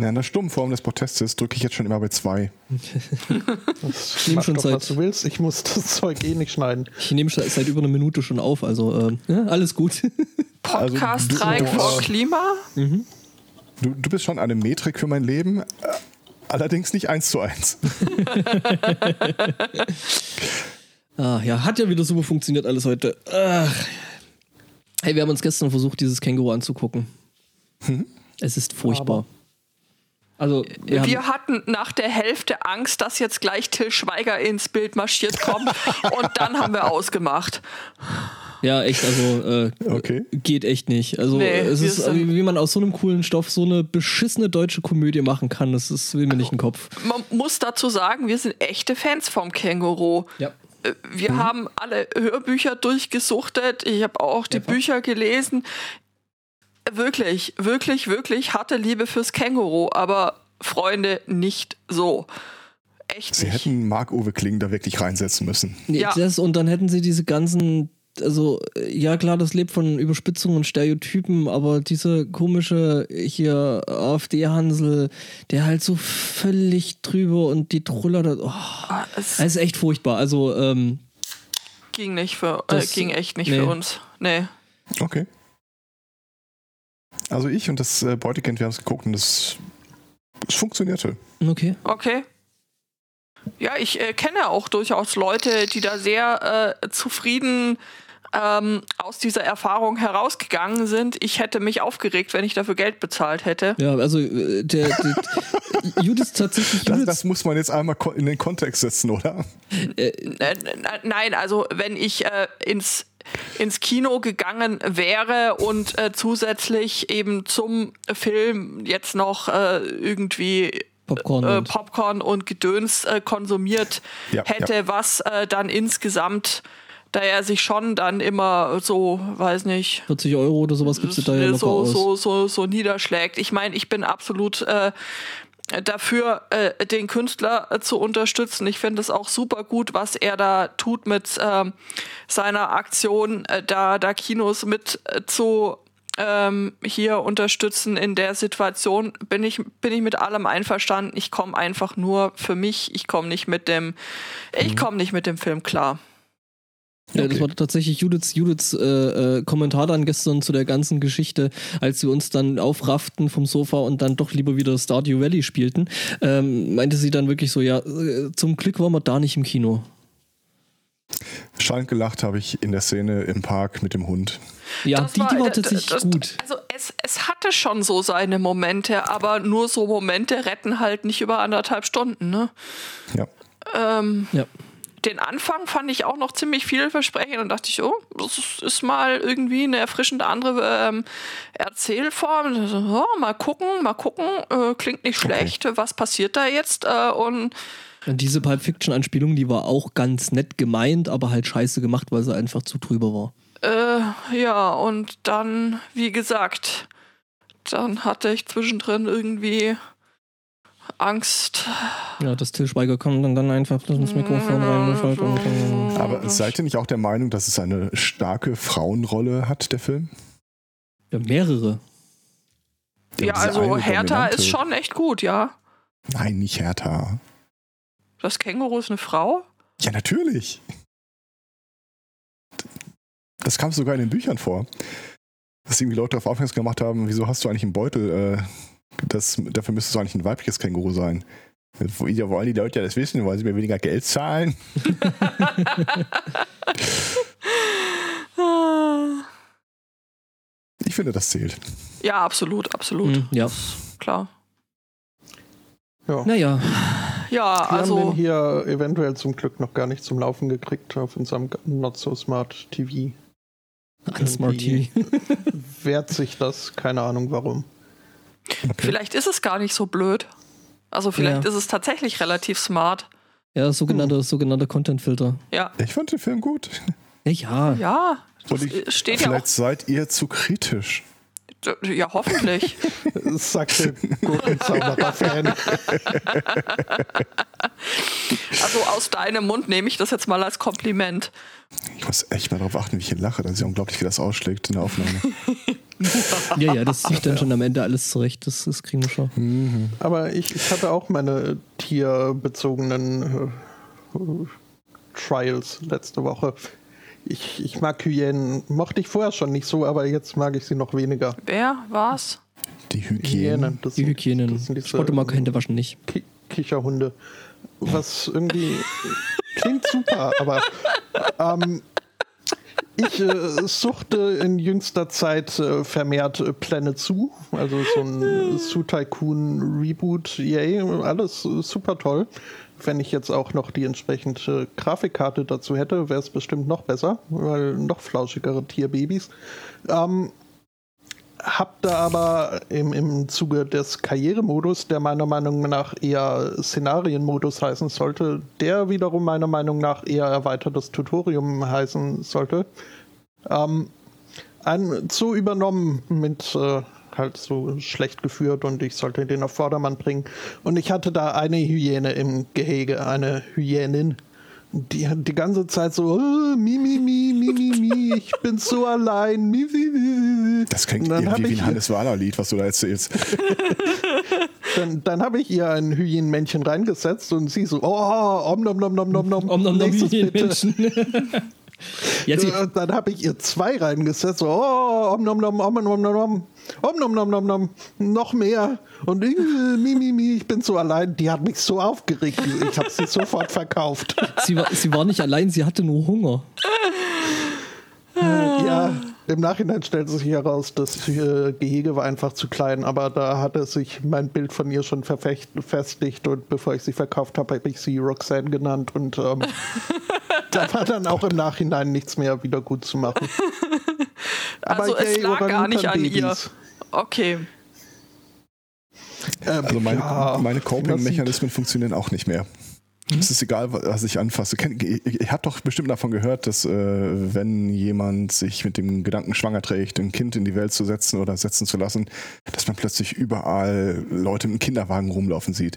Ja, in der stummen Form des Protestes drücke ich jetzt schon immer bei zwei. ich nehme schon doch, Zeit. Was du willst, ich muss das Zeug eh nicht schneiden. Ich nehme seit über einer Minute schon auf, also äh, ja, alles gut. Podcast-Streik also, vor Klima? Mhm. Du, du bist schon eine Metrik für mein Leben, äh, allerdings nicht eins zu eins. ah, ja, hat ja wieder super funktioniert alles heute. Ach. Hey, wir haben uns gestern versucht, dieses Känguru anzugucken. Hm? Es ist furchtbar. Aber also, wir, wir hatten nach der Hälfte Angst, dass jetzt gleich Till Schweiger ins Bild marschiert kommt und dann haben wir ausgemacht. Ja, echt, also äh, okay. geht echt nicht. Also nee, es ist, wie, wie man aus so einem coolen Stoff so eine beschissene deutsche Komödie machen kann, das ist, will mir nicht in den Kopf. Man muss dazu sagen, wir sind echte Fans vom Känguru. Ja. Äh, wir mhm. haben alle Hörbücher durchgesuchtet. Ich habe auch die Einfach. Bücher gelesen wirklich, wirklich, wirklich hatte Liebe fürs Känguru, aber Freunde nicht so. Echt Sie nicht. hätten Marc-Uwe Kling da wirklich reinsetzen müssen. Ja. Das, und dann hätten sie diese ganzen also ja klar, das lebt von Überspitzungen und Stereotypen, aber diese komische hier AfD-Hansel, der halt so völlig drüber und die Truller, das, oh, ah, es ist echt furchtbar. Also ähm, ging nicht für, äh, ging echt nicht nee. für uns. Nee. Okay. Also ich und das äh, Beutekind, wir haben es geguckt und es, es funktionierte. Okay. Okay. Ja, ich äh, kenne auch durchaus Leute, die da sehr äh, zufrieden ähm, aus dieser Erfahrung herausgegangen sind. Ich hätte mich aufgeregt, wenn ich dafür Geld bezahlt hätte. Ja, also äh, der, der Judith tatsächlich. Judith das, das, muss man jetzt einmal in den Kontext setzen, oder? Äh, nein, also wenn ich äh, ins ins Kino gegangen wäre und äh, zusätzlich eben zum Film jetzt noch äh, irgendwie Popcorn, äh, Popcorn und Gedöns äh, konsumiert ja, hätte, ja. was äh, dann insgesamt da er sich schon dann immer so, weiß nicht. 40 Euro oder sowas gibt es da ja so, so, so, so niederschlägt. Ich meine, ich bin absolut äh, dafür, äh, den Künstler äh, zu unterstützen. Ich finde es auch super gut, was er da tut mit äh, seiner Aktion, äh, da, da Kinos mit äh, zu ähm, hier unterstützen in der Situation. Bin ich, bin ich mit allem einverstanden. Ich komme einfach nur für mich. Ich komme nicht mit dem, ich mhm. komme nicht mit dem Film klar. Ja, okay. das war tatsächlich Judiths, Judiths äh, äh, Kommentar dann gestern zu der ganzen Geschichte, als wir uns dann aufrafften vom Sofa und dann doch lieber wieder Stardew Valley spielten. Ähm, meinte sie dann wirklich so, ja, äh, zum Glück waren wir da nicht im Kino. Schallend gelacht habe ich in der Szene im Park mit dem Hund. Ja, das die, die war tatsächlich das, gut. Also es, es hatte schon so seine Momente, aber nur so Momente retten halt nicht über anderthalb Stunden, ne? Ja. Ähm, ja den Anfang fand ich auch noch ziemlich vielversprechend und dachte ich, oh, das ist mal irgendwie eine erfrischende andere ähm, Erzählform. Also, oh, mal gucken, mal gucken, äh, klingt nicht schlecht, okay. was passiert da jetzt? Äh, und diese Pulp Fiction-Anspielung, die war auch ganz nett gemeint, aber halt scheiße gemacht, weil sie einfach zu drüber war. Äh, ja, und dann, wie gesagt, dann hatte ich zwischendrin irgendwie Angst. Ja, das Till Schweiger kommt und dann einfach ins Mikrofon rein. Aber seid ihr nicht auch der Meinung, dass es eine starke Frauenrolle hat, der Film? Ja, mehrere. Ja, ja also Hertha ist schon echt gut, ja. Nein, nicht Hertha. Das Känguru ist eine Frau? Ja, natürlich. Das kam sogar in den Büchern vor. Dass irgendwie Leute darauf aufmerksam gemacht haben, wieso hast du eigentlich einen Beutel äh, das, dafür müsste es eigentlich ein weibliches Känguru sein. Ja, wollen die Leute ja das wissen, wollen sie mir weniger Geld zahlen? ich finde, das zählt. Ja, absolut, absolut. Mhm, ja. Klar. Ja. Naja. Ja, Wir also. haben den hier eventuell zum Glück noch gar nicht zum Laufen gekriegt auf unserem Not So Smart TV. Unsmart TV. wehrt sich das, keine Ahnung warum. Okay. Vielleicht ist es gar nicht so blöd. Also vielleicht ja. ist es tatsächlich relativ smart. Ja, sogenannte, hm. sogenannte Content-Filter. Ja. Ich fand den Film gut. Ja. Ja. Ich, steht vielleicht ja seid ihr zu kritisch. Ja, hoffentlich. sagt der Gurkenzauberer-Fan. also aus deinem Mund nehme ich das jetzt mal als Kompliment. Ich muss echt mal darauf achten, wie ich hier lache. Das ist ja unglaublich, wie das ausschlägt in der Aufnahme. Ja, ja, das zieht dann schon am Ende alles zurecht. Das, das kriegen wir schon. Aber ich, ich hatte auch meine tierbezogenen äh, Trials letzte Woche. Ich, ich mag Hyänen. Mochte ich vorher schon nicht so, aber jetzt mag ich sie noch weniger. Wer war's? Die Hygiene. Hyänen. Das Die sind- Hygienen. das sind diese, Hände waschen nicht. Ki Kicherhunde. Was irgendwie klingt super, aber ähm, ich äh, suchte in jüngster Zeit äh, vermehrt äh, Pläne zu. Also so ein Su Tycoon Reboot, yay, alles äh, super toll. Wenn ich jetzt auch noch die entsprechende Grafikkarte dazu hätte, wäre es bestimmt noch besser, weil noch flauschigere Tierbabys. Ähm, hab da aber im, im Zuge des Karrieremodus, der meiner Meinung nach eher Szenarienmodus heißen sollte, der wiederum meiner Meinung nach eher erweitertes Tutorium heißen sollte, ähm, ein Zoo übernommen mit äh, halt so schlecht geführt und ich sollte den auf Vordermann bringen. Und ich hatte da eine Hyäne im Gehege, eine Hyänin. Die hat die ganze Zeit so, oh, mi, mi, mi, mi, mi, mi, ich bin so allein. Mi, mi, mi, mi. Das klingt irgendwie wie ein Hannes Wahler-Lied, was du da erzählst. Dann, dann habe ich ihr ein Hyänenmännchen reingesetzt und sie so, oh, om nom nom nom nom nom. Om nom nom Nächstes bitte. Äh, Dann habe ich ihr zwei reingesetzt, so, oh, om nom nom om nom nom nom. Om nom nom nom nom. Noch mehr. Und ich, äh, mi, mi, mi, ich bin so allein. Die hat mich so aufgeregt. Ich habe sie sofort verkauft. sie, war, sie war nicht allein, sie hatte nur Hunger. Ja, im Nachhinein stellte sich heraus, das äh, Gehege war einfach zu klein, aber da hatte sich mein Bild von ihr schon verfestigt und bevor ich sie verkauft habe, habe ich sie Roxanne genannt und ähm, da war dann auch im Nachhinein nichts mehr wieder gut zu machen. Aber Also es lag gar nicht an ihr. Orang-Utan-Babys. Okay. Ähm, Also meine, ja, meine Coping-Mechanismen funktionieren auch nicht mehr. Es ist egal, was ich anfasse. Ihr, ihr habt doch bestimmt davon gehört, dass äh, wenn jemand sich mit dem Gedanken schwanger trägt, ein Kind in die Welt zu setzen oder setzen zu lassen, dass man plötzlich überall Leute mit einem Kinderwagen rumlaufen sieht.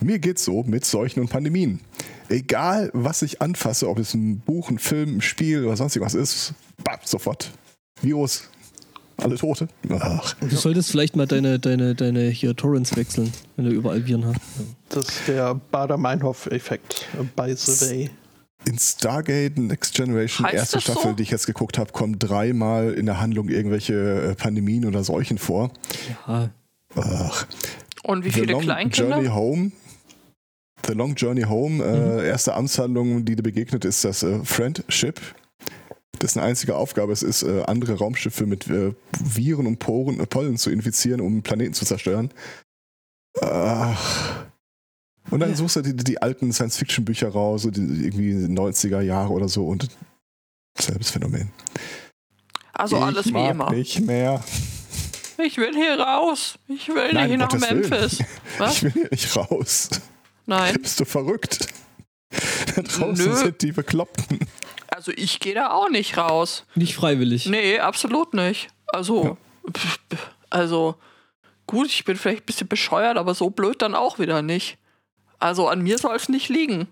Mir geht's so mit Seuchen und Pandemien. Egal, was ich anfasse, ob es ein Buch, ein Film, ein Spiel oder sonst irgendwas ist, bap, sofort. Virus. Alle Tote. Ach. Du solltest vielleicht mal deine, deine, deine hier Torrents wechseln, wenn du überall Viren hast. Das ist der Bader-Meinhof-Effekt, by the way. In Stargate Next Generation, Heißt erste das so? Staffel, die ich jetzt geguckt habe, kommen dreimal in der Handlung irgendwelche äh, Pandemien oder Seuchen vor. Ja, Ach. Und wie The viele Long Kleinkinder? Journey Home. The Long Journey Home, äh, erste Amtshandlung, die dir begegnet, ist das äh, Friendship. Dessen einzige Aufgabe es ist, äh, andere Raumschiffe mit äh, Viren und Poren, äh, Pollen zu infizieren, um Planeten zu zerstören. Ach. Und dann suchst du die, die alten Science-Fiction-Bücher raus, so die, irgendwie 90er Jahre oder so und selbes Phänomen. Also alles ich wie mag immer. nicht mehr. Ich will hier raus. Ich will Nein, nicht nach Gottes Willen. Memphis. Was? Ich will hier nicht raus. Nein. Bist du verrückt? Da draußen Nö. sind die Bekloppten. Also ich gehe da auch nicht raus. nicht freiwillig. Nee, absolut nicht. Also, pf, also gut, ich bin vielleicht ein bisschen bescheuert, aber so blöd dann auch wieder nicht. Also an mir soll es nicht liegen.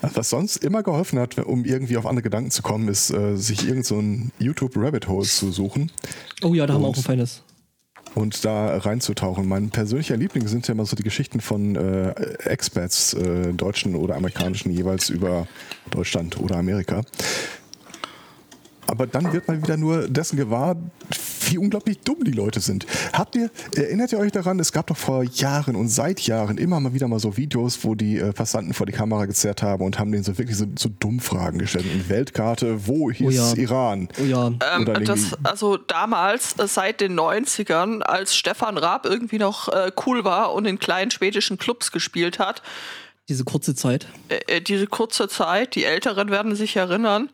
Was sonst immer geholfen hat, um irgendwie auf andere Gedanken zu kommen, ist, äh, sich irgend so ein YouTube-Rabbit-Hole zu suchen Oh ja, da haben wir auch ein feines. Und da reinzutauchen. Mein persönlicher Liebling sind ja immer so die Geschichten von äh, Expats, äh, deutschen oder amerikanischen, jeweils über Deutschland oder Amerika. Aber dann wird man wieder nur dessen gewahr, wie unglaublich dumm die Leute sind. Habt ihr, erinnert ihr euch daran, es gab doch vor Jahren und seit Jahren immer mal wieder mal so Videos, wo die äh, Passanten vor die Kamera gezerrt haben und haben denen so wirklich so, so dumm Fragen gestellt. Eine Weltkarte, wo hieß ja. Iran? Oh ja. Ähm, das, also damals, äh, seit den 90ern, als Stefan Raab irgendwie noch äh, cool war und in kleinen schwedischen Clubs gespielt hat, Diese kurze Zeit. äh, äh, diese kurze Zeit, die Älteren werden sich erinnern,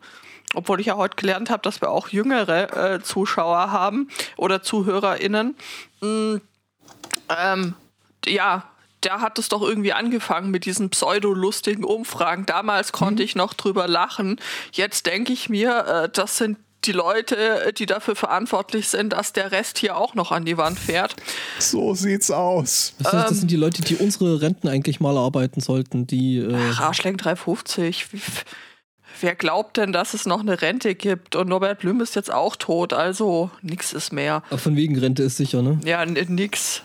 obwohl ich ja heute gelernt habe, dass wir auch jüngere äh, Zuschauer haben oder ZuhörerInnen. Mm, ähm, ja, da hat es doch irgendwie angefangen mit diesen pseudo-lustigen Umfragen. Damals konnte ich noch drüber lachen. Jetzt denke ich mir, äh, das sind die Leute, die dafür verantwortlich sind, dass der Rest hier auch noch an die Wand fährt. So sieht's aus. Das, Ähm. ist, das sind die Leute, die unsere Renten eigentlich mal arbeiten sollten, die äh, Ach, Arschlenk 350. Wer glaubt denn, dass es noch eine Rente gibt? Und Norbert Blüm ist jetzt auch tot, also nix ist mehr. Aber von wegen Rente ist sicher, ne? Ja, nix.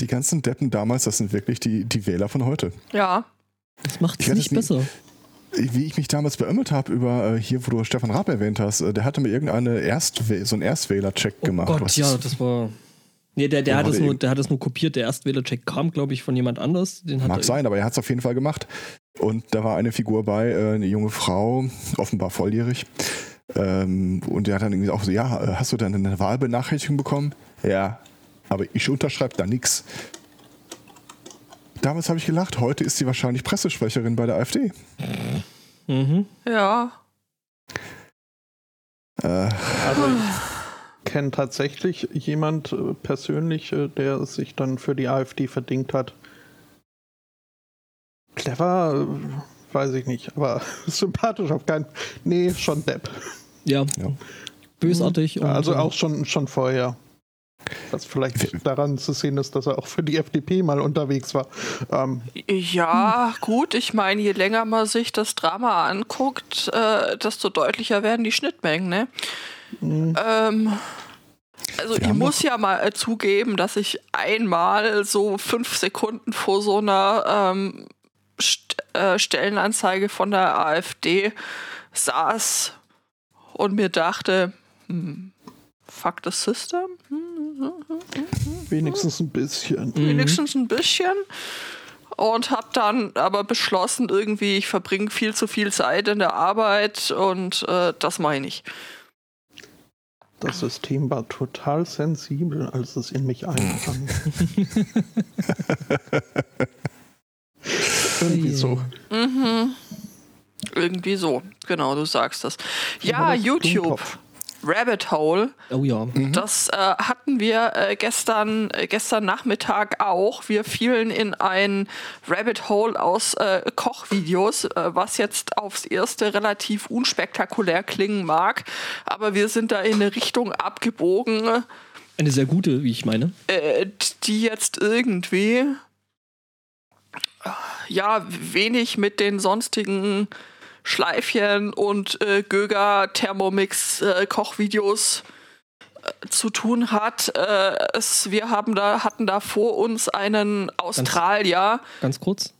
Die ganzen Deppen damals, das sind wirklich die, die Wähler von heute. Ja. Das macht Ich es nicht besser. Wie ich mich damals beömmelt habe über äh, hier, wo du Stefan Raab erwähnt hast, äh, der hatte mir irgendeine Erstwäh so einen Erstwähler-Check Oh gemacht. Gott, Was ja, ist- das war. Nee, der, der, Ja, hat es nur, der hat es nur kopiert. Der Erstwähler-Check kam, glaube ich, von jemand anders. Den hat Mag er, sein, aber er hat es auf jeden Fall gemacht. Und da war eine Figur bei, äh, eine junge Frau, offenbar volljährig. Ähm, und der hat dann irgendwie auch so, ja, hast du dann eine Wahlbenachrichtigung bekommen? Ja, aber ich unterschreibe da nichts. Damals habe ich gelacht, heute ist sie wahrscheinlich Pressesprecherin bei der AfD. Mhm. Ja. Äh, Also ich kenne tatsächlich jemand äh, persönlich, äh, der sich dann für die AfD verdingt hat. Clever, weiß ich nicht, aber sympathisch auf keinen Nee, schon Depp. Ja. Ja. Bösartig. und, also äh, auch schon, schon vorher. Was vielleicht daran zu sehen ist, dass er auch für die FDP mal unterwegs war. Ähm, Ja, gut, ich meine, je länger man sich das Drama anguckt, äh, desto deutlicher werden die Schnittmengen, ne? Ähm, also Wir ich muss ja mal äh, zugeben, dass ich einmal so fünf Sekunden vor so einer ähm, St äh, Stellenanzeige von der AfD saß und mir dachte, hm, fuck the system? wenigstens ein bisschen. wenigstens ein bisschen. Und habe dann aber beschlossen, irgendwie, ich verbringe viel zu viel Zeit in der Arbeit und äh, das meine ich. Das System war total sensibel, als es in mich eindrang. Irgendwie so. Mhm. Irgendwie so. Genau, du sagst das. Ja, YouTube. Rabbit Hole. Oh ja. Das äh, hatten wir äh, gestern, äh, gestern Nachmittag auch. Wir fielen in ein Rabbit Hole aus äh, Kochvideos, äh, was jetzt aufs erste relativ unspektakulär klingen mag. Aber wir sind da in eine Richtung abgebogen, Eine sehr gute, wie ich meine. äh, die jetzt irgendwie ja wenig mit den sonstigen Schleifchen und äh, Göger Thermomix äh, Kochvideos äh, zu tun hat. Äh, es, wir haben da, hatten da vor uns einen Australier. Ganz kurz.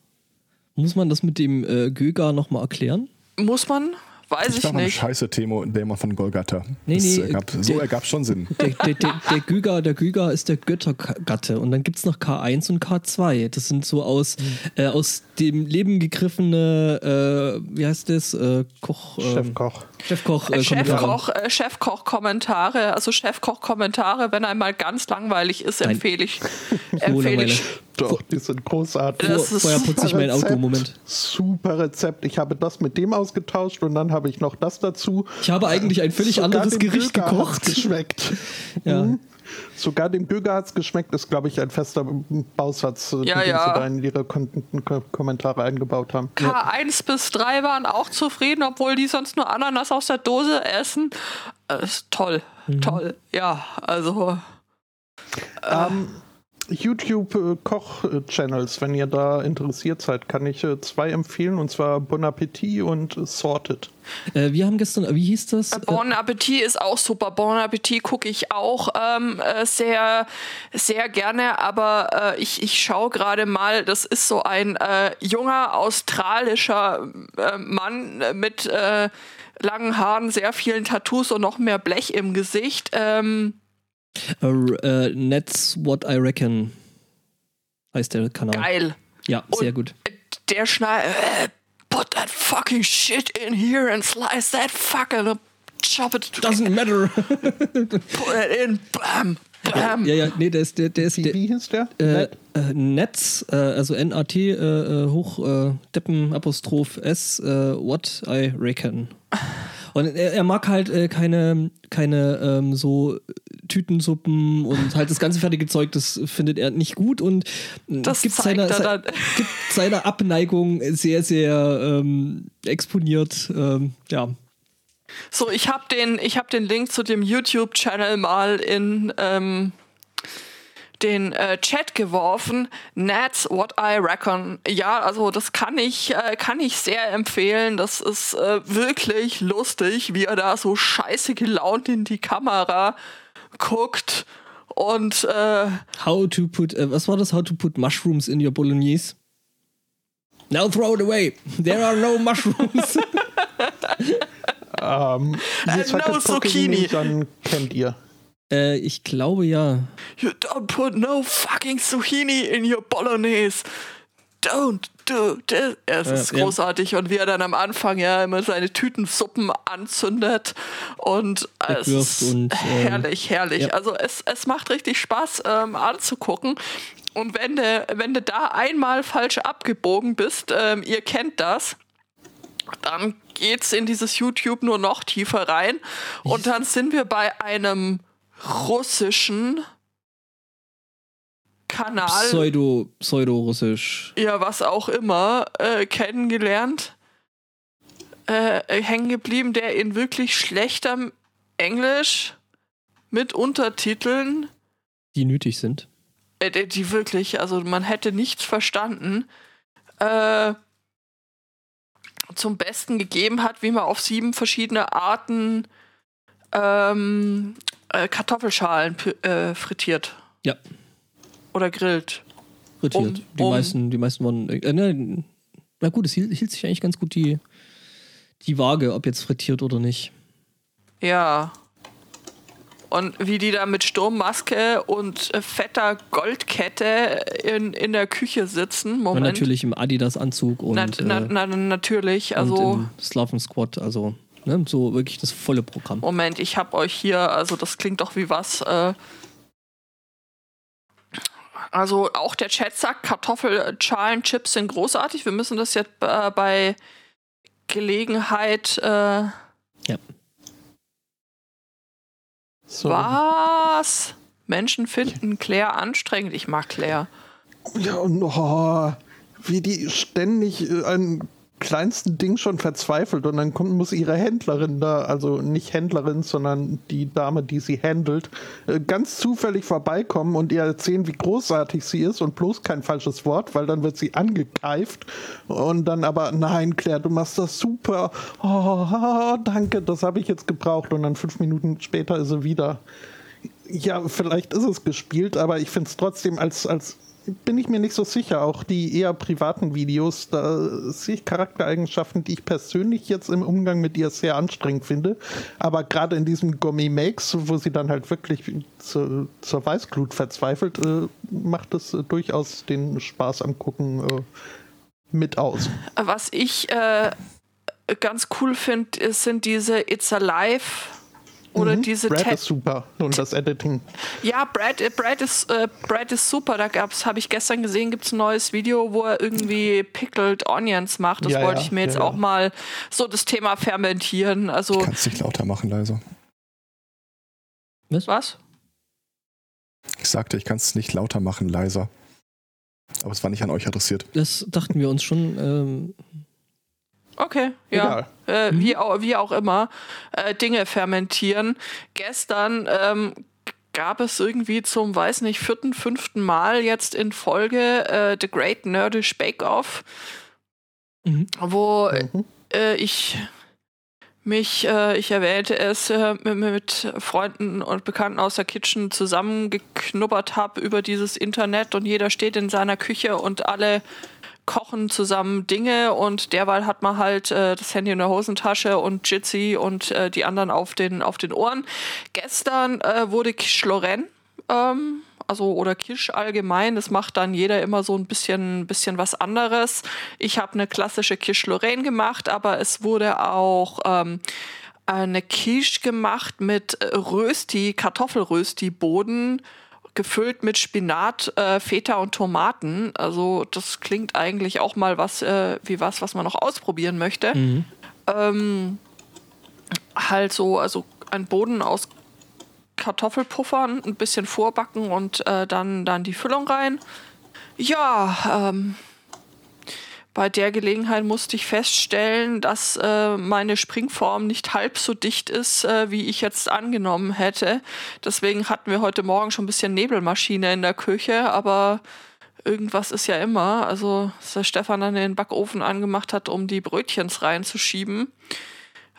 Muss man das mit dem äh, Göger nochmal erklären? Muss man? Weiß das ich war nicht. scheiße Thema, Thema von Golgatha. Nee, nee, ergab, der- so ergab schon Sinn. Der, der, der, der, Göger, der Göger ist der Göttergatte und dann gibt es noch K1 und K2. Das sind so aus, äh, aus dem Leben gegriffene, äh, wie heißt das? Äh, Koch. ähm, Chefkoch. Chefkoch. Äh, Äh. Chefkoch, äh, Chefkoch-Kommentare, also Chefkoch-Kommentare, wenn einmal ganz langweilig ist, empfehle ich, empfehle ich Doch, die sind großartig. Das vorher putze ich mein Auto. Moment. Super Rezept. Ich habe das mit dem ausgetauscht und dann habe ich noch das dazu. Ich habe eigentlich ein völlig Sogar anderes Gericht Göger gekocht. geschmeckt. Ja. Mhm. Sogar dem Göger hat es geschmeckt. Das ist, glaube ich, ein fester Bausatz, äh, Ja, den ja. sie da in ihre Kon Ko Kommentare eingebaut haben. K1 bis 3 waren auch zufrieden, obwohl die sonst nur Ananas aus der Dose essen. Äh, ist toll, Mhm. toll. Ja, also Ähm, YouTube-Koch-Channels, wenn ihr da interessiert seid, kann ich äh, zwei empfehlen, und zwar Bon Appetit und Sorted. Äh, wir haben gestern, wie hieß das? Äh, Bon Appetit ist auch super. Bon Appetit gucke ich auch ähm, äh, sehr, sehr gerne, aber äh, ich, ich schaue gerade mal, das ist so ein äh, junger australischer äh, Mann mit äh, langen Haaren, sehr vielen Tattoos und noch mehr Blech im Gesicht. Ähm, äh, äh, That's What I Reckon heißt der Kanal. geil. Ja, sehr Und gut. Der schneidet, äh, put that fucking shit in here and slice that fucking up, chop it, Doesn't matter. put it in, bam, bam. ja, ja, nee, der ist, der, der ist, Wie, der, wie hieß der? äh, Ned? äh, Netz, äh, also N-A-T, äh, äh, hoch, äh, Deppen, Apostroph S, äh, What I Reckon. Und er, er mag halt äh, keine, keine ähm, so Tütensuppen und halt das ganze fertige Zeug, das findet er nicht gut und äh, Das gibt, seiner, er se- gibt seiner Abneigung sehr, sehr ähm, exponiert. Ähm, ja. So, ich habe den, ich hab den Link zu dem YouTube-Channel mal in, ähm, den äh, Chat geworfen. That's what I reckon. Ja, also das kann ich, äh, kann ich sehr empfehlen. Das ist äh, wirklich lustig, wie er da so scheiße gelaunt in die Kamera guckt und äh, How to put, äh, was war das? How to put mushrooms in your Bolognese? Now throw it away. There are no mushrooms. Ähm, Äh, zweites no Zucchini. Dann kennt ihr. äh, ich glaube ja. You don't put no fucking zucchini in your bolognese. Don't this. Ja, es ist Ja, ja. großartig. Und wie er dann am Anfang ja immer seine Tütensuppen anzündet und es ist und, ähm, herrlich, herrlich. ja. Also es, es macht richtig Spaß ähm, anzugucken. Und wenn du, wenn du da einmal falsch abgebogen bist, ähm, ihr kennt das, dann geht's in dieses YouTube nur noch tiefer rein. Und dann sind wir bei einem russischen Kanal, Pseudo, Pseudo-Russisch. ja, was auch immer, äh, kennengelernt, äh, hängen geblieben, der in wirklich schlechtem Englisch mit Untertiteln, die nötig sind. äh, die wirklich, also man hätte nichts verstanden, äh, zum Besten gegeben hat, wie man auf sieben verschiedene Arten ähm, äh, Kartoffelschalen äh, frittiert. Ja. Oder grillt. Frittiert. Um- die, um- meisten, die meisten waren. Äh, ne, na gut, es hielt, hielt sich eigentlich ganz gut die, die Waage, ob jetzt frittiert oder nicht. Ja. Und wie die da mit Sturmmaske und fetter Goldkette in, in der Küche sitzen. Und Moment. natürlich im Adidas-Anzug und, Na, na, äh, na, natürlich. und Also, im Slaven Squad. Also ne, so wirklich das volle Programm. Moment, ich hab euch hier, also das klingt doch wie was. Äh, also auch der Chat sagt, Kartoffelschalen-Chips sind großartig. Wir müssen das jetzt äh, bei Gelegenheit. Äh, So. was? Menschen finden Claire anstrengend. Ich mag Claire. Ja, und oh, wie die ständig äh, an kleinsten Ding schon verzweifelt und dann kommt, muss ihre Händlerin da, also nicht Händlerin, sondern die Dame, die sie handelt, äh, ganz zufällig vorbeikommen und ihr erzählen, wie großartig sie ist und bloß kein falsches Wort, weil dann wird sie angekeift und dann aber, nein, Claire, du machst das super. Oh, danke, das habe ich jetzt gebraucht und dann fünf Minuten später ist sie wieder. Ja, vielleicht ist es gespielt, aber ich finde es trotzdem als, als bin ich mir nicht so sicher. Auch die eher privaten Videos, da sehe ich Charaktereigenschaften, die ich persönlich jetzt im Umgang mit ihr sehr anstrengend finde. Aber gerade in diesem Gummy Makes, wo sie dann halt wirklich zu, zur Weißglut verzweifelt, äh, macht es äh, durchaus den Spaß am Gucken äh, mit aus. Was ich äh, ganz cool finde, sind diese It's Alive oder Mhm. diese Brad Te- ist super und das Editing. Ja, Brad, Brad, ist, äh, Brad ist super. Da gab's, habe ich gestern gesehen, gibt es ein neues Video, wo er irgendwie Pickled Onions macht. Das Ja, wollte ja, ich mir jetzt ja, auch ja. mal so das Thema fermentieren. Also, Kannst nicht lauter machen, leiser. was? Ich sagte, ich kann es nicht lauter machen, leiser. Aber es war nicht an euch adressiert. Das dachten wir uns schon. Ähm, Okay, ja. Äh, Mhm. wie, auch, wie auch immer, äh, Dinge fermentieren. Gestern ähm, gab es irgendwie zum, weiß nicht, vierten, fünften Mal jetzt in Folge äh, The Great Nerdish Bake Off, mhm. wo Mhm. äh, ich mich, äh, ich erwähnte es, äh, mit, mit Freunden und Bekannten aus der Kitchen zusammengeknubbert habe über dieses Internet und jeder steht in seiner Küche und alle kochen zusammen Dinge und derweil hat man halt äh, das Handy in der Hosentasche und Jitsi und äh, die anderen auf den, auf den Ohren. Gestern äh, wurde Quiche Lorraine, ähm, also oder Quiche allgemein, das macht dann jeder immer so ein bisschen, bisschen was anderes. Ich habe eine klassische Quiche Lorraine gemacht, aber es wurde auch ähm, eine Quiche gemacht mit Rösti, Kartoffelrösti-Boden, gefüllt mit Spinat, äh, Feta und Tomaten. Also das klingt eigentlich auch mal was äh, wie was, was man noch ausprobieren möchte. Mhm. Ähm, halt so, also ein Boden aus Kartoffelpuffern, ein bisschen vorbacken und äh, dann, dann die Füllung rein. Ja, ähm, bei der Gelegenheit musste ich feststellen, dass äh, meine Springform nicht halb so dicht ist, äh, wie ich jetzt angenommen hätte. Deswegen hatten wir heute Morgen schon ein bisschen Nebelmaschine in der Küche, aber irgendwas ist ja immer. Also, dass der Stefan dann den Backofen angemacht hat, um die Brötchens reinzuschieben,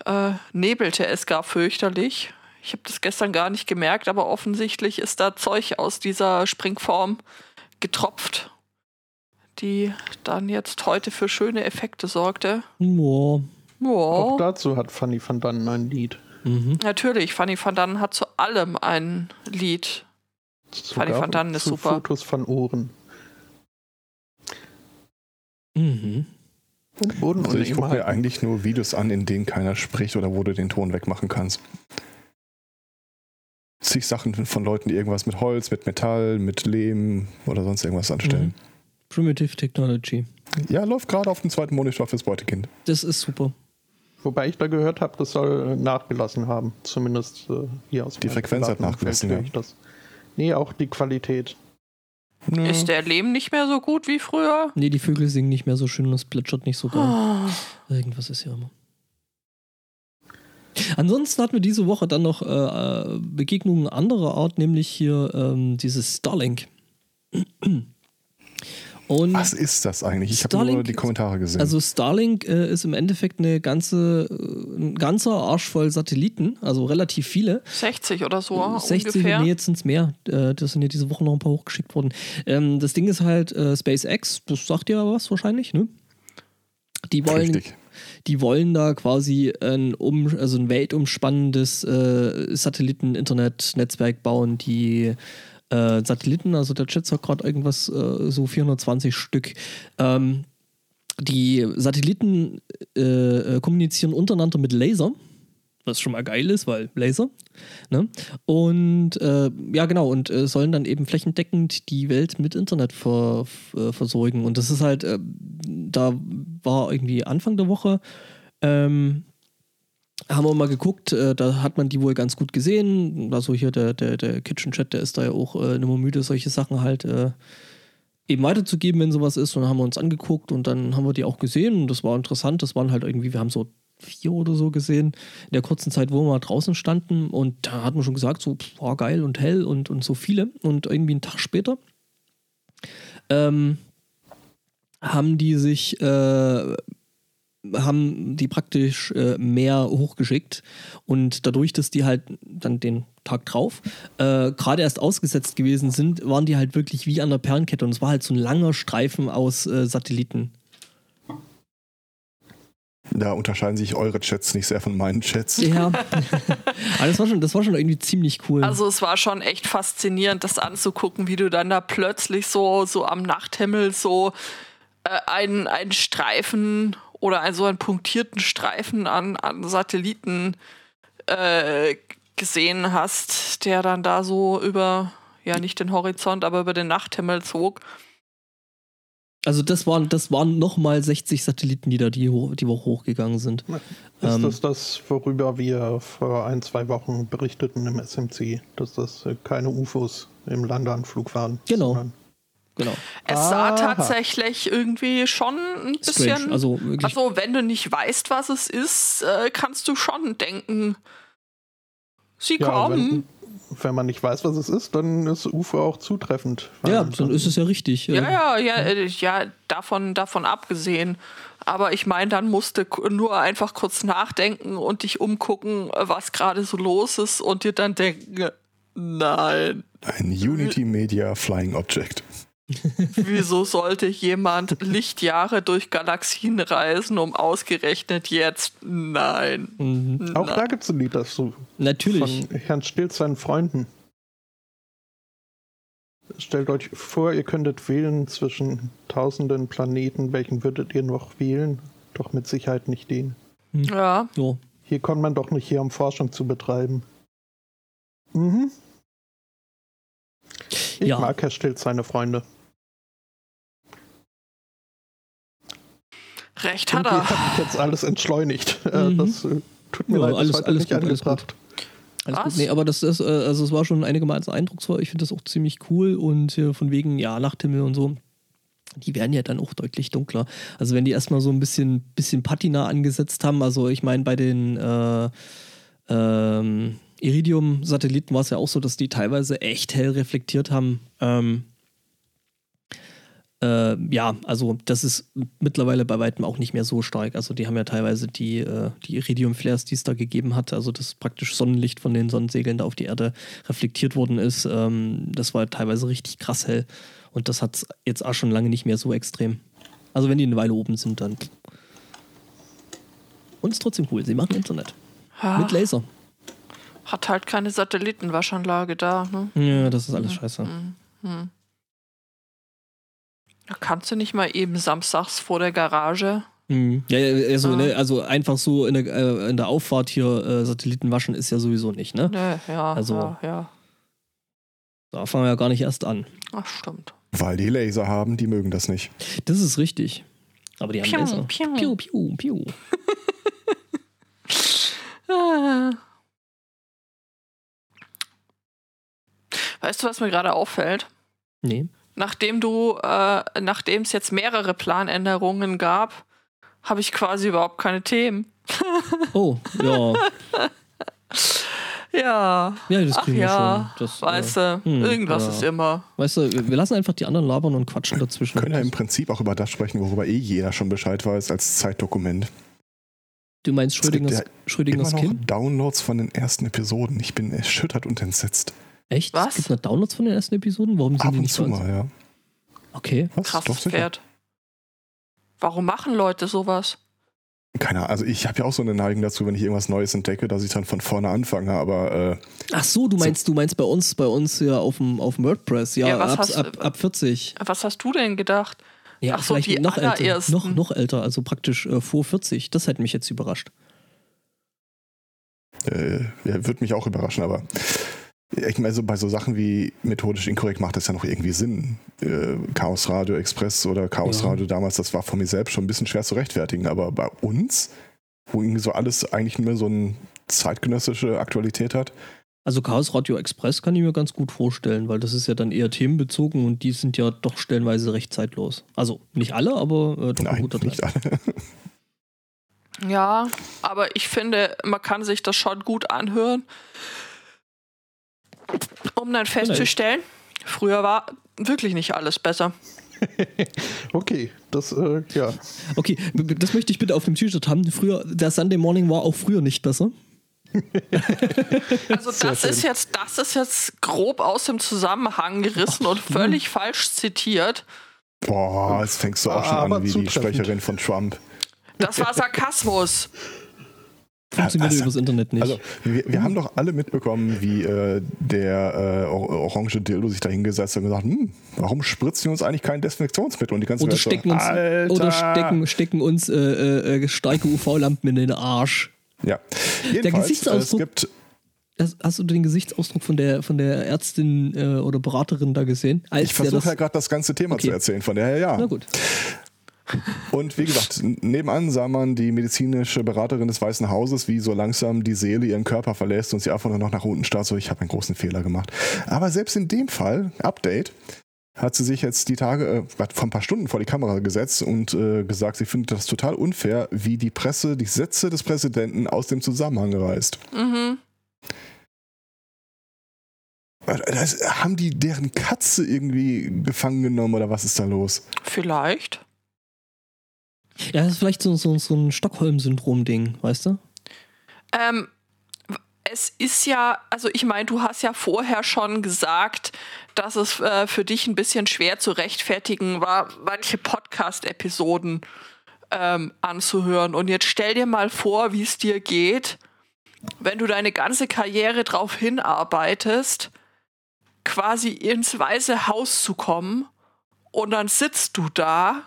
äh, nebelte es gar fürchterlich. Ich habe das gestern gar nicht gemerkt, aber offensichtlich ist da Zeug aus dieser Springform getropft die dann jetzt heute für schöne Effekte sorgte. Boah. Ja. Auch dazu hat Fanny van Dannen ein Lied. Mhm. Natürlich, Fanny van Dannen hat zu allem ein Lied. Fanny Sogar van Dannen ist zu super. Fotos von Ohren. Mhm. Und Boden Also ich gucke mir eigentlich nur Videos an, in denen keiner spricht oder wo du den Ton wegmachen kannst. Zig Sachen von Leuten, die irgendwas mit Holz, mit Metall, mit Lehm oder sonst irgendwas anstellen. Primitive Technology. Ja, läuft gerade auf dem zweiten Monitor fürs Beutekind. Das ist super. Wobei ich da gehört habe, das soll äh, nachgelassen haben. Zumindest äh, hier aus Die Frequenz hat nachgelassen, ja. ich das. Nee, auch die Qualität. Nö. Ist der Lehm nicht mehr so gut wie früher? Nee, die Vögel singen nicht mehr so schön und es plätschert nicht so geil. Ah. Irgendwas ist ja immer. Ansonsten hatten wir diese Woche dann noch äh, Begegnungen anderer Art, nämlich hier ähm, dieses Starlink. Und Was ist das eigentlich? Ich habe nur die Kommentare gesehen. Also Starlink äh, ist im Endeffekt eine ganze, äh, ein ganzer Arsch voll Satelliten, also relativ viele. 60 oder so 60 ungefähr. nee, jetzt sind es mehr. Äh, das sind ja diese Woche noch ein paar hochgeschickt worden. Ähm, das Ding ist halt äh, SpaceX, das sagt ja was wahrscheinlich, ne? Die wollen, Richtig. die wollen da quasi ein, um, also ein weltumspannendes äh, Satelliten-Internet-Netzwerk bauen, die äh, Satelliten, also der Chat sagt gerade irgendwas, äh, so 420 Stück. Ähm, die Satelliten äh, äh, kommunizieren untereinander mit Laser, was schon mal geil ist, weil Laser. Ne? Und äh, ja, genau, und äh, sollen dann eben flächendeckend die Welt mit Internet ver, äh, versorgen. Und das ist halt, äh, da war irgendwie Anfang der Woche, ähm, haben wir mal geguckt, äh, da hat man die wohl ganz gut gesehen. Also hier der, der, der Kitchen Chat, der ist da ja auch äh, nimmer müde, solche Sachen halt äh, eben weiterzugeben, wenn sowas ist. Und dann haben wir uns angeguckt und dann haben wir die auch gesehen und das war interessant. Das waren halt irgendwie, wir haben so vier oder so gesehen in der kurzen Zeit, wo wir mal draußen standen und da hat man schon gesagt, so pff, war geil und hell und, und so viele. Und irgendwie einen Tag später ähm, haben die sich äh, haben die praktisch äh, mehr hochgeschickt und dadurch, dass die halt dann den Tag drauf äh, gerade erst ausgesetzt gewesen sind, waren die halt wirklich wie an der Perlenkette und es war halt so ein langer Streifen aus äh, Satelliten. Da unterscheiden sich eure Chats nicht sehr von meinen Chats. Ja, aber das war, schon, das war schon irgendwie ziemlich cool. Also es war schon echt faszinierend, das anzugucken, wie du dann da plötzlich so, so am Nachthimmel so äh, einen, einen Streifen oder ein, so einen punktierten Streifen an, an Satelliten äh, gesehen hast, der dann da so über, ja nicht den Horizont, aber über den Nachthimmel zog. Also das waren, das waren nochmal 60 Satelliten, die da die, hoch, die Woche hochgegangen sind. Ist Ähm. das das, worüber wir vor ein, zwei Wochen berichteten im SMC, dass das keine UFOs im Landeanflug waren? Genau. Genau. Es sah Aha. tatsächlich irgendwie schon ein Strange. bisschen. Also. Also, wenn du nicht weißt, was es ist, äh, kannst du schon denken, sie Ja, kommen. wenn, wenn man nicht weiß, was es ist, dann ist UFO auch zutreffend. ja, dann ist es ja richtig. Ja, Äh, ja, ja, äh, ja, davon, davon abgesehen. Aber ich meine, dann musst du k- nur einfach kurz nachdenken und dich umgucken, was gerade so los ist und dir dann denken, nein, Ein Unity Media Flying Object. Wieso sollte jemand Lichtjahre durch Galaxien reisen, um ausgerechnet jetzt, nein. Mhm. Auch nein. da gibt es ein Lied dazu. Natürlich. Von Herrn Stilz seinen Freunden. Stellt euch vor, ihr könntet wählen zwischen tausenden Planeten. Welchen würdet ihr noch wählen? Doch mit Sicherheit nicht den. Ja, So. Hier kommt man doch nicht her, um Forschung zu betreiben. Mhm. Ich Ja. mag Herr Stilz seine Freunde. Recht hat er. habe ich jetzt alles entschleunigt. Äh, Mhm. Das äh, tut mir Ja, leid, alles- ist heute alles nicht gut, alles angebracht. Alles Was? gut. Nee, aber das ist, äh, also es war schon einigermaßen eindrucksvoll. Ich finde das auch ziemlich cool und von wegen, ja, Nachthimmel und so. Die werden ja dann auch deutlich dunkler. Also wenn die erstmal so ein bisschen, bisschen Patina angesetzt haben, also ich meine bei den äh, ähm, Iridium-Satelliten war es ja auch so, dass die teilweise echt hell reflektiert haben. Ähm, äh, ja, also das ist mittlerweile bei weitem auch nicht mehr so stark. Also die haben ja teilweise die, äh, die Iridium-Flares, die es da gegeben hat, also das praktisch Sonnenlicht von den Sonnensegeln da auf die Erde reflektiert worden ist, ähm, das war teilweise richtig krass hell. Und das hat jetzt auch schon lange nicht mehr so extrem. Also wenn die eine Weile oben sind, dann. Und ist trotzdem cool, sie machen Internet. Ja, Mit Laser. hat halt keine Satellitenwaschanlage da. Ne? Ja, das ist alles scheiße. Da kannst du nicht mal eben samstags vor der Garage. Mhm. Ja, also, Ah. ne, also einfach so in der, äh, in der Auffahrt hier äh, Satelliten waschen ist ja sowieso nicht, ne? Ne, ja, Also- ja, ja. Da fangen wir ja gar nicht erst an. Ach, stimmt. Weil die Laser haben, die mögen das nicht. Das ist richtig. Aber die haben Piu, Laser. piu. piu, piu. piu. Ah. Weißt du, was mir gerade auffällt? Nee. Nachdem du, äh, nachdem es jetzt mehrere Planänderungen gab, habe ich quasi überhaupt keine Themen. Oh, ja. Ja. Ja, das Ach kriegen wir ja, schon. Das, weißt äh, du, hm, irgendwas ja. ist immer. Weißt du, wir lassen einfach die anderen labern und quatschen dazwischen. Wir können ja im Prinzip auch über das sprechen, worüber eh jeder schon Bescheid weiß, als Zeitdokument. du meinst Es gibt Schrödingers, ja Schrödingers Immer noch Kind? Downloads von den ersten Episoden. Ich bin erschüttert und entsetzt. Echt? Was? Es gibt noch Downloads von den ersten Episoden? Warum sind Ab die und nicht zu bei uns? mal, ja. Okay. Was? Krasses. Pferd. Warum machen Leute sowas? Keine Ahnung. Also ich habe ja auch so eine Neigung dazu, wenn ich irgendwas Neues entdecke, dass ich dann von vorne anfange. Aber äh, Ach so, du meinst, du meinst bei uns, bei uns ja auf dem, auf dem WordPress, ja, Ja, was ab, hast- ab, ab 40. Was hast du denn gedacht? Ja, Ach so, vielleicht die noch älter. Noch, noch älter, also praktisch äh, vor 40. Das hätte mich jetzt überrascht. äh, ja, wird mich auch überraschen. Aber ich meine, so bei so Sachen wie methodisch inkorrekt macht das ja noch irgendwie Sinn. Äh, Chaos Radio Express oder Chaos Ja. Radio damals, das war von mir selbst schon ein bisschen schwer zu rechtfertigen. Aber bei uns, wo irgendwie so alles eigentlich nur so eine zeitgenössische Aktualität hat, Also Chaos Radio Express kann ich mir ganz gut vorstellen, weil das ist ja dann eher themenbezogen und die sind ja doch stellenweise recht zeitlos. Also nicht alle, aber äh, doch ein nein, guter nicht Teil. alle. Ja, aber ich finde, man kann sich das schon gut anhören, um dann festzustellen, früher war wirklich nicht alles besser. Okay, das, äh, ja. Okay, das möchte ich bitte auf dem T-Shirt haben. Früher, der Sunday Morning war auch früher nicht besser. Also das schön. ist jetzt, das ist jetzt grob aus dem Zusammenhang gerissen und völlig falsch zitiert. Boah, jetzt fängst du auch schon Aber an wie die. Sprecherin von Trump. Das war Sarkasmus. Funktioniert Also- übers Internet nicht. Also, wir, wir haben doch alle mitbekommen, wie äh, der äh, or- orange Dildo sich da hingesetzt hat und gesagt, hm, warum spritzen wir uns eigentlich kein Desinfektionsmittel? Und die ganze oder Welt so, stecken uns, Alter! oder stecken, stecken uns äh, äh, äh, starke UV-Lampen in den Arsch. Ja. Jedenfalls, es Gesichtsausdruck- gibt, Hast, du den Gesichtsausdruck von der, von der Ärztin äh, oder Beraterin da gesehen? Ich der versuche ja gerade das ganze Thema Okay. zu erzählen, von daher ja. Na gut. Und wie gesagt, nebenan sah man die medizinische Beraterin des Weißen Hauses, wie so langsam die Seele ihren Körper verlässt und sie einfach nur noch nach unten starrt, so ich habe einen großen Fehler gemacht. Aber selbst in dem Fall, Update, hat sie sich jetzt die Tage, äh, vor ein paar Stunden vor die Kamera gesetzt und äh, gesagt, sie findet das total unfair, wie die Presse die Sätze des Präsidenten aus dem Zusammenhang reißt. Mhm. Das, haben die deren Katze irgendwie gefangen genommen oder was ist da los? Vielleicht. Ja, das ist vielleicht so, so, so ein Stockholm-Syndrom-Ding, weißt du? Ähm, es ist ja, also ich meine, du hast ja vorher schon gesagt, dass es äh, für dich ein bisschen schwer zu rechtfertigen war, manche Podcast-Episoden ähm, anzuhören. Und jetzt stell dir mal vor, wie es dir geht, wenn du deine ganze Karriere darauf hinarbeitest, quasi ins Weiße Haus zu kommen und dann sitzt du da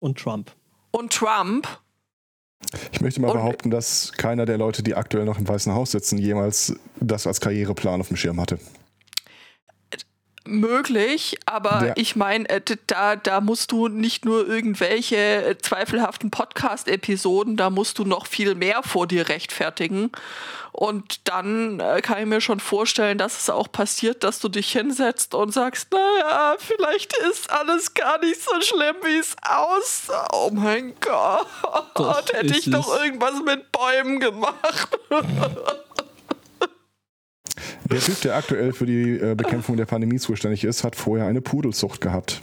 Und Trump. Und Trump Ich möchte mal Und- behaupten, dass keiner der Leute, die aktuell noch im Weißen Haus sitzen, jemals das als Karriereplan auf dem Schirm hatte. Möglich, aber Ja. ich meine, äh, da, da musst du nicht nur irgendwelche äh, zweifelhaften Podcast-Episoden, da musst du noch viel mehr vor dir rechtfertigen. Und dann äh, kann ich mir schon vorstellen, dass es auch passiert, dass du dich hinsetzt und sagst, naja, vielleicht ist alles gar nicht so schlimm, wie es aussah. Oh mein Gott, Doch, hätte ich doch irgendwas mit Bäumen gemacht. Der Typ, der aktuell für die äh, Bekämpfung der Pandemie zuständig ist, hat vorher eine Pudelzucht gehabt.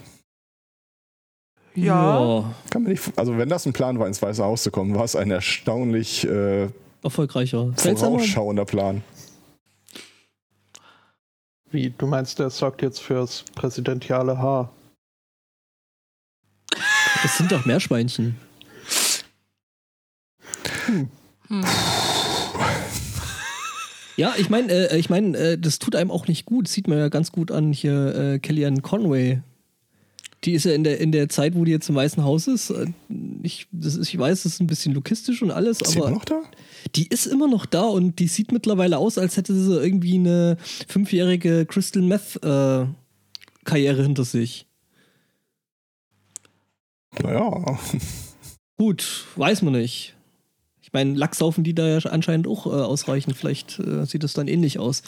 Ja. Kann man nicht, also wenn das ein Plan war, ins Weiße Haus zu kommen, war es ein erstaunlich äh, erfolgreicher. Seltsamer. vorausschauender Plan. Wie, du meinst, der sorgt jetzt fürs präsidentiale Haar? Das sind doch Meerschweinchen. Hm. Ja, ich meine, äh, ich meine, äh, das tut einem auch nicht gut. Das sieht man ja ganz gut an hier äh, Kellyanne Conway. Die ist ja in der, in der Zeit, wo die jetzt im Weißen Haus ist. Äh, ich, das ist, ich weiß, das ist ein bisschen logistisch und alles, Ist sie immer aber noch da? die ist immer noch da und die sieht mittlerweile aus, als hätte sie irgendwie eine fünfjährige Crystal Meth äh, Karriere hinter sich. Naja, Gut, weiß man nicht. Ich meine, Lachs saufen die da ja anscheinend auch äh, ausreichend. Vielleicht äh, sieht es dann ähnlich aus.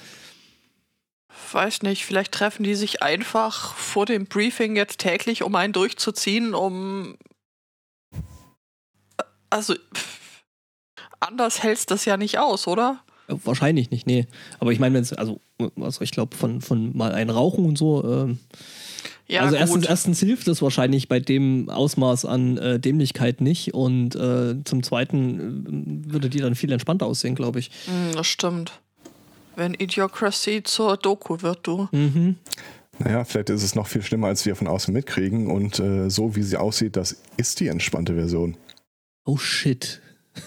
Weiß nicht, vielleicht treffen die sich einfach vor dem Briefing jetzt täglich, um einen durchzuziehen, um. Also, pff, anders hältst das ja nicht aus, oder? Äh, Wahrscheinlich nicht, nee. Aber ich meine, wenn es, also, also ich glaube, von, von mal ein Rauchen und so. Ähm, Ja, also erstens, erstens hilft es wahrscheinlich bei dem Ausmaß an äh, Dämlichkeit nicht. Und äh, zum Zweiten äh, würde die dann viel entspannter aussehen, glaube ich. Hm, das stimmt. Wenn Idiocracy zur Doku wird, du. Mhm. naja, vielleicht ist es noch viel schlimmer, als wir von außen mitkriegen. Und äh, so wie sie aussieht, das ist die entspannte Version. Oh shit.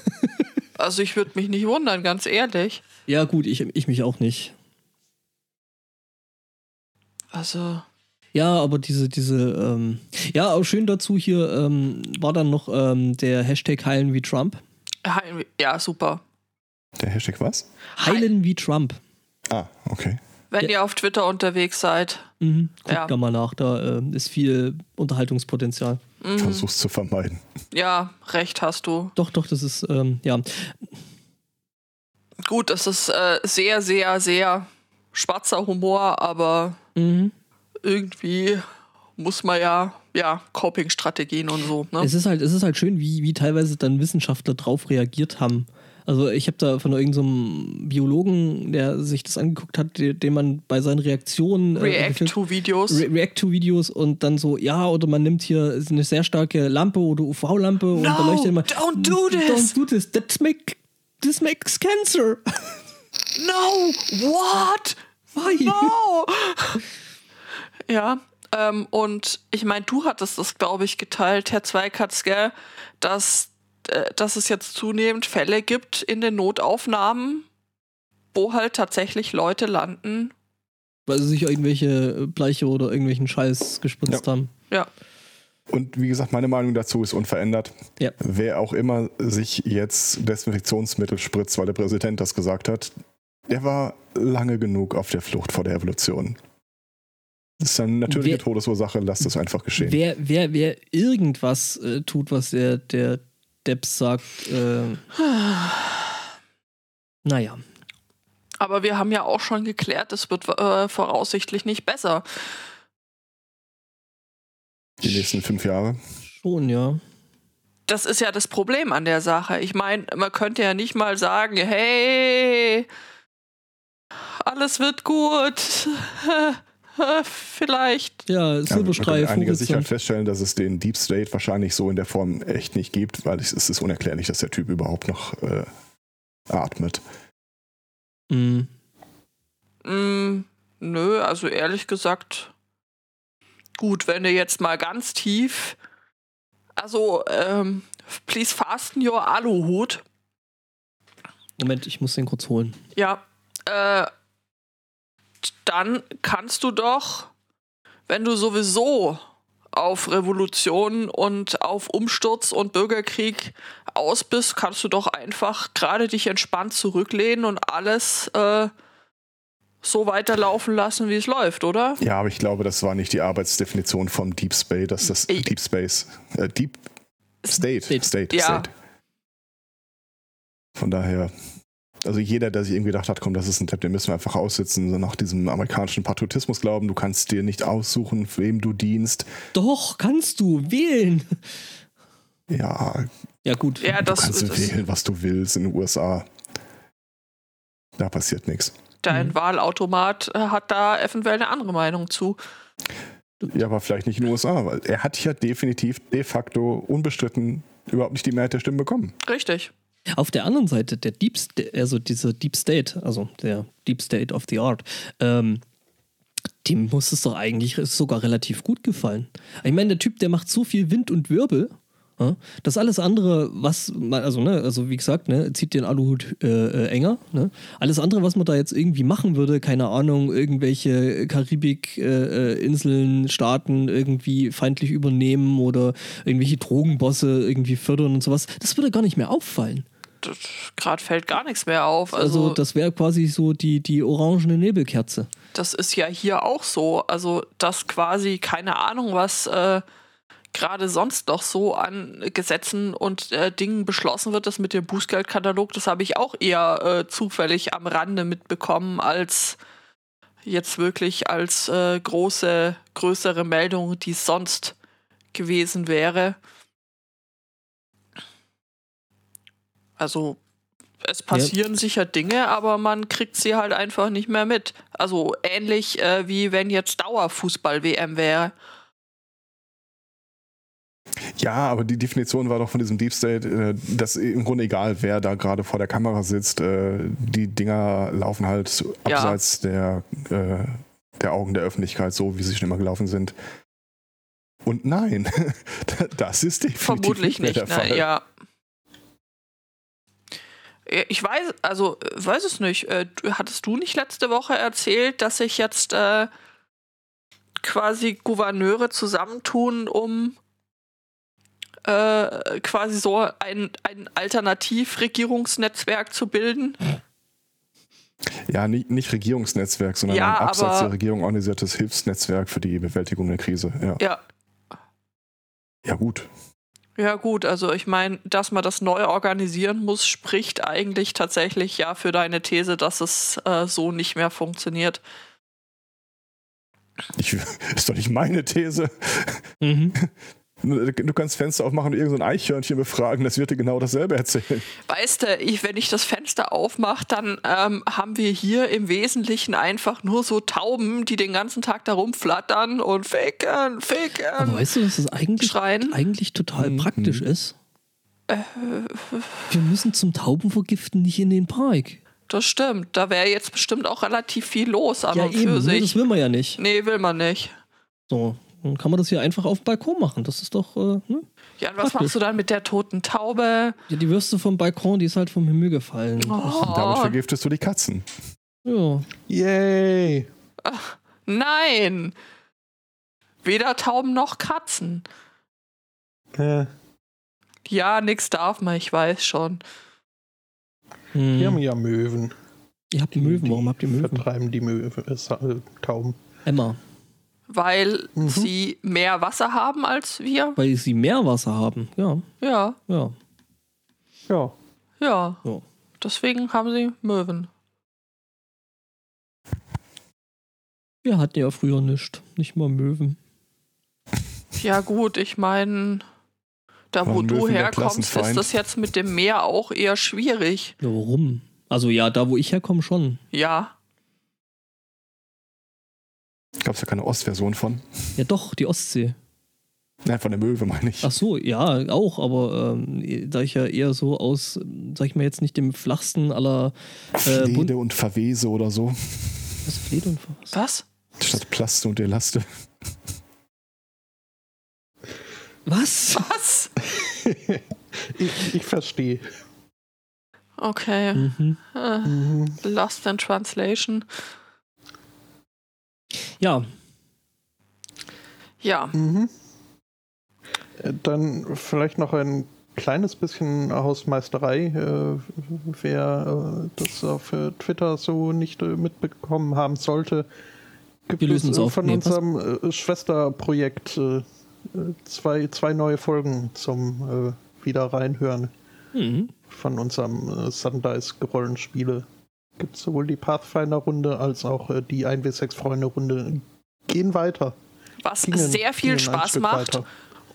Also, ich würde mich nicht wundern, ganz ehrlich. Ja, gut, ich, ich mich auch nicht. Also, Ja, aber diese, diese, ähm, ja, auch schön dazu hier ähm, war dann noch ähm, der Hashtag Heilen wie Trump. Hein- ja, super. Der Hashtag was? Heilen wie Trump. Ah, okay. Wenn Ja. ihr auf Twitter unterwegs seid. Mhm. Guckt Ja. da mal nach, da äh, ist viel Unterhaltungspotenzial. Mhm. Versuch's zu vermeiden. Ja, recht hast du. Doch, doch, das ist, ähm, ja. Gut, das ist äh, sehr, sehr, sehr schwarzer Humor, aber Mhm. Irgendwie muss man ja, ja, Coping-Strategien und so. Ne? Es ist halt, es ist halt schön, wie, wie teilweise dann Wissenschaftler drauf reagiert haben. Also ich habe da von irgendeinem Biologen, der sich das angeguckt hat, de- den man bei seinen Reaktionen äh, React-to-Videos. Re React-to-Videos und dann so, ja, oder man nimmt hier eine sehr starke Lampe oder UV-Lampe und No, beleuchtet immer. don't do this. Don't do this. That make, this makes cancer. no! What? Why? No! ja, ähm, und ich meine, du hattest das, glaube ich, geteilt, Herr Zweikatz, gell, dass, äh, dass es jetzt zunehmend Fälle gibt in den Notaufnahmen, wo halt tatsächlich Leute landen. Weil sie sich irgendwelche Bleiche oder irgendwelchen Scheiß gespritzt Ja. haben. Ja, Und wie gesagt, meine Meinung dazu ist unverändert. Ja. Wer auch immer sich jetzt Desinfektionsmittel spritzt, weil der Präsident das gesagt hat, der war lange genug auf der Flucht vor der Revolution. Das ist eine natürliche Wer- Todesursache, lasst es einfach geschehen. Wer, wer, wer irgendwas äh, tut, was der, der Deps sagt, äh, naja. aber wir haben ja auch schon geklärt, es wird äh, voraussichtlich nicht besser. Die nächsten fünf Jahre. Schon, ja. das ist ja das Problem an der Sache. Ich meine, man könnte ja nicht mal sagen, hey, alles wird gut. Vielleicht. Ja, Ja, man kann Silberstreif, mit einiger Horizont. Sicherheit feststellen, dass es den Deep State wahrscheinlich so in der Form echt nicht gibt, weil es es ist unerklärlich, dass der Typ überhaupt noch äh, atmet. Mhm. Mm, nö, also ehrlich gesagt, gut, wenn du jetzt mal ganz tief. Also, ähm, please fasten your Aluhut. Moment, ich muss den kurz holen. Ja, äh, dann kannst du doch, wenn du sowieso auf Revolution und auf Umsturz und Bürgerkrieg aus bist, kannst du doch einfach gerade dich entspannt zurücklehnen und alles äh, so weiterlaufen lassen, wie es läuft, oder? Ja, aber ich glaube, das war nicht die Arbeitsdefinition vom Deep Space, dass das Ich- Deep Space, äh, Deep State, State. State, Ja. State. Von daher, also jeder, der sich irgendwie gedacht hat, komm, das ist ein Depp, den müssen wir einfach aussitzen, so nach diesem amerikanischen Patriotismus glauben, du kannst dir nicht aussuchen, wem du dienst. Doch, kannst du wählen. Ja, Ja, gut. Ja, du das, kannst das wählen, was du willst in den USA. Da passiert nichts. dein Mhm. Wahlautomat äh, hat da eventuell eine andere Meinung zu. Ja, aber vielleicht nicht in den USA, weil er hat ja definitiv de facto unbestritten überhaupt nicht die Mehrheit der Stimmen bekommen. Richtig. Auf der anderen Seite, der Deep also dieser Deep State, also der Deep State of the Art, ähm, dem muss es doch eigentlich sogar relativ gut gefallen. Ich meine, der Typ, der macht so viel Wind und Wirbel, ja, dass alles andere, was man, also, ne, also wie gesagt, ne, zieht den Aluhut äh, äh, enger. Ne? Alles andere, was man da jetzt irgendwie machen würde, keine Ahnung, irgendwelche Karibik-Inseln, Staaten irgendwie feindlich übernehmen oder irgendwelche Drogenbosse irgendwie fördern und sowas, das würde gar nicht mehr auffallen. Gerade fällt gar nichts mehr auf. Also, Also, das wäre quasi so die, die orangene Nebelkerze. das ist ja hier auch so. Also, dass quasi keine Ahnung, was äh, gerade sonst noch so an Gesetzen und äh, Dingen beschlossen wird, das mit dem Bußgeldkatalog, das habe ich auch eher äh, zufällig am Rande mitbekommen, als jetzt wirklich als äh, große, größere Meldung, die es sonst gewesen wäre. Also es passieren sicher Dinge, aber man kriegt sie halt einfach nicht mehr mit. Also ähnlich äh, wie wenn jetzt Dauerfußball-WM wäre. Ja, aber die Definition war doch von diesem Deep State, äh, dass im Grunde egal, wer da gerade vor der Kamera sitzt, äh, die Dinger laufen halt Ja. abseits der, äh, der Augen der Öffentlichkeit, so wie sie schon immer gelaufen sind. Und nein, das ist definitiv Vermutlich mehr nicht, der Fall. ne? Ja. Äh, Ich weiß, also äh, weiß es nicht. Äh, Hattest du nicht letzte Woche erzählt, dass sich jetzt äh, quasi Gouverneure zusammentun, um äh, quasi so ein, ein Alternativregierungsnetzwerk zu bilden? Ja, nicht, nicht Regierungsnetzwerk, sondern Ja, ein abseits der Regierung organisiertes Hilfsnetzwerk für die Bewältigung der Krise. Ja, Ja. ja gut. Ja, gut, also ich meine, dass man das neu organisieren muss, spricht eigentlich tatsächlich ja für deine These, dass es äh, so nicht mehr funktioniert. Ich, ist doch nicht meine These. Mhm. Du kannst Fenster aufmachen und irgendein so ein Eichhörnchen befragen, das wird dir genau dasselbe erzählen. Weißt du, ich, wenn ich das Fenster aufmache, dann ähm, haben wir hier im Wesentlichen einfach nur so Tauben, die den ganzen Tag da rumflattern und ficken, ficken. Aber weißt du, dass das eigentlich, Schreien. eigentlich total Mhm. praktisch ist? Wir müssen zum Taubenvergiften nicht in den Park. Das stimmt. Da wäre jetzt bestimmt auch relativ viel los an ja, und eben, für ne, sich. das will man ja nicht. Nee, will man nicht. So, dann kann man das hier einfach auf dem Balkon machen. Das ist doch, äh, ne? Ja, und was Praktisch. machst du dann mit der toten Taube? Ja, die Würste vom Balkon, die ist halt vom Himmel gefallen. Damit Oh, vergiftest du die Katzen. Ja. Yay! nein! Weder Tauben noch Katzen. Äh, Ja, nix darf man, ich weiß schon. Hm. wir haben ja Möwen. Ihr habt Möwen, warum habt ihr Möwen? Vertreiben die Möwen, äh, äh, Tauben. Emma, Weil Mhm. sie mehr Wasser haben als wir? weil sie mehr Wasser haben. Ja, Ja, ja. Ja. ja. Ja. Deswegen haben sie Möwen. Wir hatten ja früher nichts. Nicht mal Möwen. Ja, gut, ich meine, da wo du herkommst, ist das jetzt mit dem Meer auch eher schwierig. Ja, warum? Also ja, da wo ich herkomme schon. Ja. Gab es ja keine Ostversion von. Ja doch, die Ostsee. Nein, von der Möwe meine ich. Ach so, ja, auch, aber ähm, da ich ja eher so aus, sag ich mal jetzt nicht dem flachsten aller äh, Flede und Verwese oder so. was Flede und was? Was? Statt Plaste und Elaste. Was? Was? Ich, ich verstehe. Okay. Mhm. Äh, Mhm. Lost in Translation. Ja, Ja. Mhm. Äh, Dann vielleicht noch ein kleines bisschen Hausmeisterei. Äh, wer äh, das auf äh, Twitter so nicht mitbekommen haben sollte, gibt Wir lösen es auf. von Nee, unserem Schwesterprojekt zwei, zwei neue Folgen zum wieder reinhören. Mhm. Von unserem Sundice-Rollenspiele gibt es sowohl die Pathfinder-Runde als auch äh, die 1w6-Freunde-Runde. Gehen weiter. Was Gingen- sehr viel Spaß macht. weiter.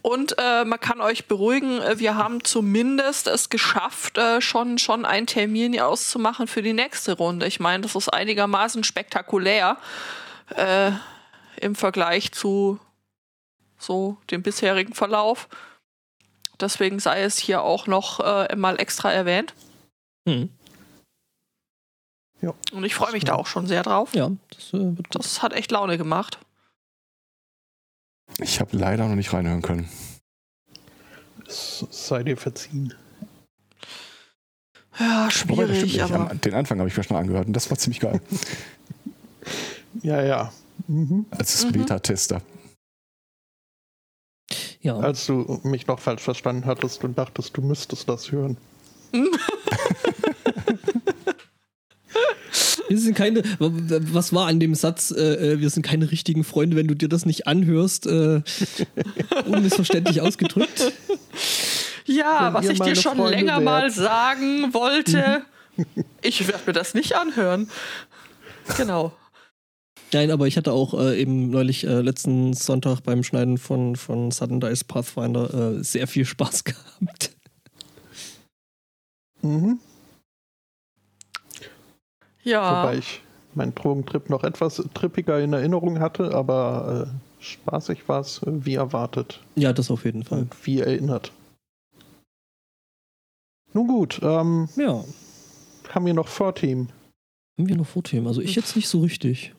Und äh, man kann euch beruhigen, äh, wir haben zumindest es geschafft, äh, schon, schon einen Termin auszumachen für die nächste Runde. Ich meine, das ist einigermaßen spektakulär äh, im Vergleich zu so dem bisherigen Verlauf. Deswegen sei es hier auch noch äh, mal extra erwähnt. Mhm. Und ich freue mich da auch schon sehr drauf. Ja, das äh, wird gut. Das hat echt Laune gemacht. Ich habe leider noch nicht reinhören können. Es sei dir verziehen. Ja, schwierig, nicht. aber. Am- Den Anfang habe ich mir schon angehört und das war ziemlich geil. Ja, ja. Mhm. Als Mhm. Beta-Tester. Ja. Als du mich noch falsch verstanden hattest und dachtest, du müsstest das hören. Wir sind keine. Was war an dem Satz? Äh, äh, wir sind keine richtigen Freunde, wenn du dir das nicht anhörst. Äh, unmissverständlich ausgedrückt. Ja, Wenn was ich dir schon Freunde länger wärt. mal sagen wollte. ich werde mir das nicht anhören. Genau. Nein, aber ich hatte auch äh, eben neulich äh, letzten Sonntag beim Schneiden von, von Sudden Dice Pathfinder äh, sehr viel Spaß gehabt. Mhm. Ja. Wobei ich meinen Drogentrip noch etwas trippiger in Erinnerung hatte, aber äh, spaßig war es wie erwartet Ja, das auf jeden Fall. und wie erinnert. Nun gut, ähm, Ja. haben wir noch Vorteam. Haben wir noch Vorthemen? Also ich jetzt nicht so richtig.